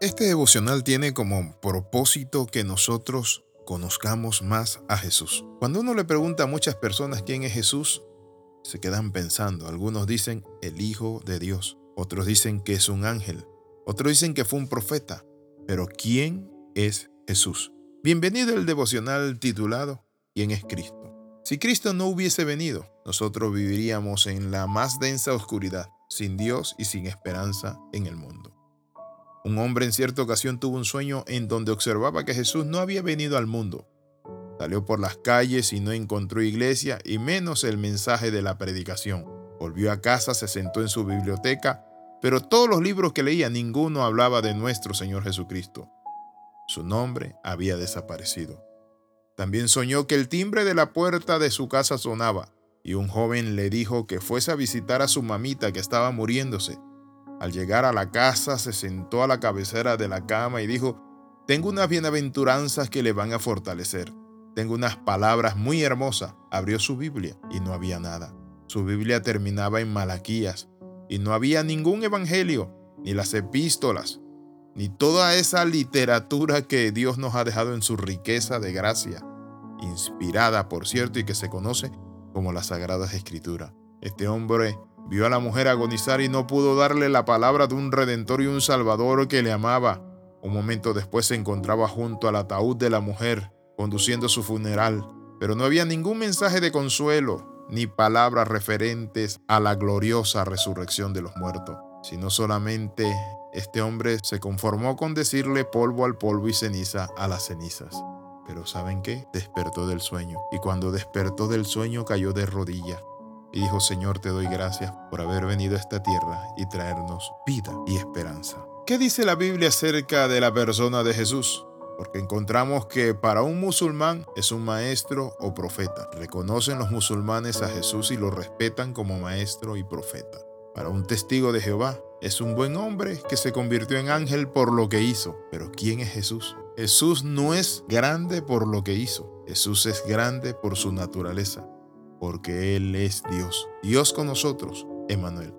Este devocional tiene como propósito que nosotros conozcamos más a Jesús. Cuando uno le pregunta a muchas personas quién es Jesús, se quedan pensando. Algunos dicen el Hijo de Dios, otros dicen que es un ángel, otros dicen que fue un profeta. Pero ¿quién es Jesús? Bienvenido al devocional titulado ¿Quién es Cristo? Si Cristo no hubiese venido, nosotros viviríamos en la más densa oscuridad, sin Dios y sin esperanza en el mundo. Un hombre en cierta ocasión tuvo un sueño en donde observaba que Jesús no había venido al mundo. Salió por las calles y no encontró iglesia y menos el mensaje de la predicación. Volvió a casa, se sentó en su biblioteca, pero todos los libros que leía ninguno hablaba de nuestro Señor Jesucristo. Su nombre había desaparecido. También soñó que el timbre de la puerta de su casa sonaba y un joven le dijo que fuese a visitar a su mamita que estaba muriéndose al llegar a la casa se sentó a la cabecera de la cama y dijo, tengo unas bienaventuranzas que le van a fortalecer. Tengo unas palabras muy hermosas. Abrió su Biblia y no había nada. Su Biblia terminaba en Malaquías y no había ningún evangelio, ni las epístolas, ni toda esa literatura que Dios nos ha dejado en su riqueza de gracia, inspirada, por cierto, y que se conoce como las Sagradas Escrituras. Este hombre Vio a la mujer agonizar y no pudo darle la palabra de un redentor y un salvador que le amaba. Un momento después se encontraba junto al ataúd de la mujer, conduciendo su funeral, pero no había ningún mensaje de consuelo ni palabras referentes a la gloriosa resurrección de los muertos, sino solamente este hombre se conformó con decirle polvo al polvo y ceniza a las cenizas. Pero ¿saben qué? Despertó del sueño, y cuando despertó del sueño cayó de rodillas y dijo, Señor, te doy gracias por haber venido a esta tierra y traernos vida y esperanza. ¿Qué dice la Biblia acerca de la persona de Jesús? Porque encontramos que para un musulmán es un maestro o profeta. Reconocen los musulmanes a Jesús y lo respetan como maestro y profeta. Para un testigo de Jehová es un buen hombre que se convirtió en ángel por lo que hizo. Pero ¿quién es Jesús? Jesús no es grande por lo que hizo. Jesús es grande por su naturaleza porque Él es Dios. Dios con nosotros, Emmanuel.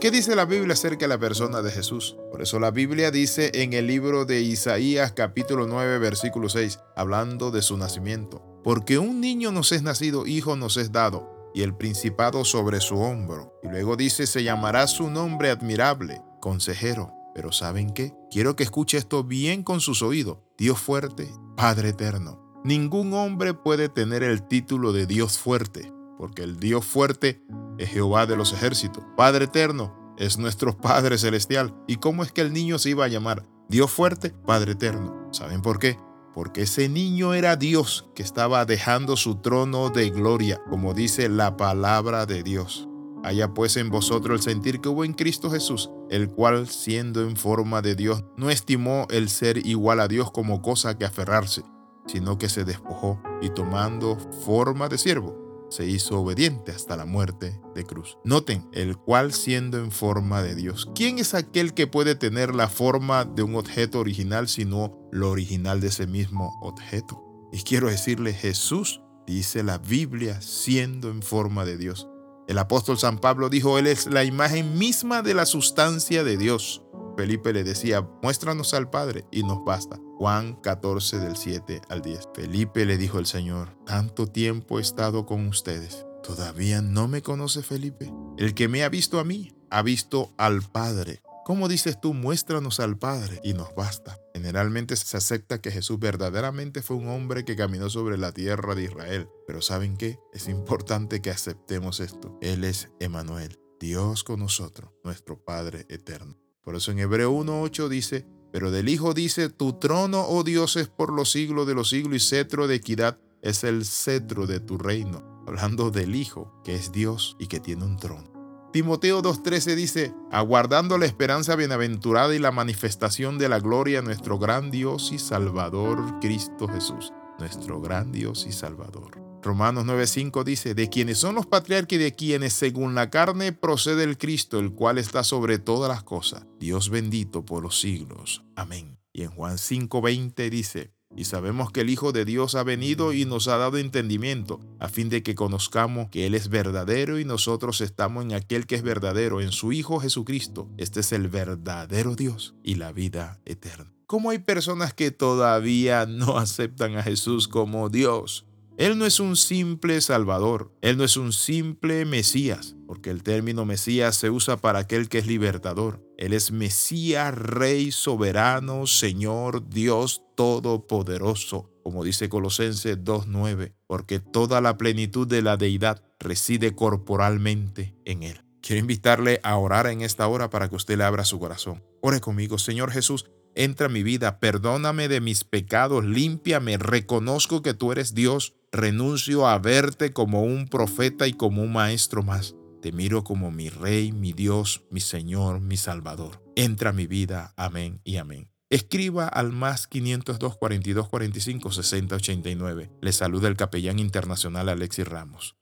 ¿Qué dice la Biblia acerca de la persona de Jesús? Por eso la Biblia dice en el libro de Isaías capítulo 9 versículo 6, hablando de su nacimiento, porque un niño nos es nacido, hijo nos es dado, y el principado sobre su hombro. Y luego dice, se llamará su nombre admirable, consejero. Pero ¿saben qué? Quiero que escuche esto bien con sus oídos. Dios fuerte, Padre eterno. Ningún hombre puede tener el título de Dios fuerte, porque el Dios fuerte es Jehová de los ejércitos. Padre eterno es nuestro Padre celestial. ¿Y cómo es que el niño se iba a llamar? Dios fuerte, Padre eterno. ¿Saben por qué? Porque ese niño era Dios que estaba dejando su trono de gloria, como dice la palabra de Dios. Haya pues en vosotros el sentir que hubo en Cristo Jesús, el cual, siendo en forma de Dios, no estimó el ser igual a Dios como cosa que aferrarse, sino que se despojó y tomando forma de siervo, se hizo obediente hasta la muerte de cruz. Noten, el cual siendo en forma de Dios. ¿Quién es aquel que puede tener la forma de un objeto original sino lo original de ese mismo objeto? Y quiero decirle, Jesús, dice la Biblia, siendo en forma de Dios. El apóstol San Pablo dijo, Él es la imagen misma de la sustancia de Dios. Felipe le decía, muéstranos al Padre y nos basta. Juan 14 del 7 al 10. Felipe le dijo el Señor, tanto tiempo he estado con ustedes. ¿Todavía no me conoce Felipe? El que me ha visto a mí, ha visto al Padre. ¿Cómo dices tú, muéstranos al Padre y nos basta? Generalmente se acepta que Jesús verdaderamente fue un hombre que caminó sobre la tierra de Israel. Pero ¿saben qué? Es importante que aceptemos esto. Él es Emanuel, Dios con nosotros, nuestro Padre eterno. Por eso en Hebreo 1.8 dice, pero del Hijo dice, tu trono, oh Dios, es por los siglos de los siglos y cetro de equidad es el cetro de tu reino. Hablando del Hijo, que es Dios y que tiene un trono. Timoteo 2.13 dice, aguardando la esperanza bienaventurada y la manifestación de la gloria nuestro gran Dios y Salvador Cristo Jesús, nuestro gran Dios y Salvador. Romanos 9:5 dice, de quienes son los patriarcas y de quienes según la carne procede el Cristo, el cual está sobre todas las cosas, Dios bendito por los siglos. Amén. Y en Juan 5:20 dice, Y sabemos que el Hijo de Dios ha venido y nos ha dado entendimiento, a fin de que conozcamos que Él es verdadero y nosotros estamos en aquel que es verdadero, en su Hijo Jesucristo. Este es el verdadero Dios y la vida eterna. ¿Cómo hay personas que todavía no aceptan a Jesús como Dios? Él no es un simple Salvador, Él no es un simple Mesías, porque el término Mesías se usa para aquel que es libertador. Él es Mesías, Rey, Soberano, Señor, Dios Todopoderoso, como dice Colosenses 2.9, porque toda la plenitud de la deidad reside corporalmente en Él. Quiero invitarle a orar en esta hora para que usted le abra su corazón. Ore conmigo, Señor Jesús, entra en mi vida, perdóname de mis pecados, límpiame, reconozco que tú eres Dios renuncio a verte como un profeta y como un maestro más. Te miro como mi Rey, mi Dios, mi Señor, mi Salvador. Entra a mi vida. Amén y amén. Escriba al más 502 42 45 60 89. Le saluda el capellán internacional Alexis Ramos.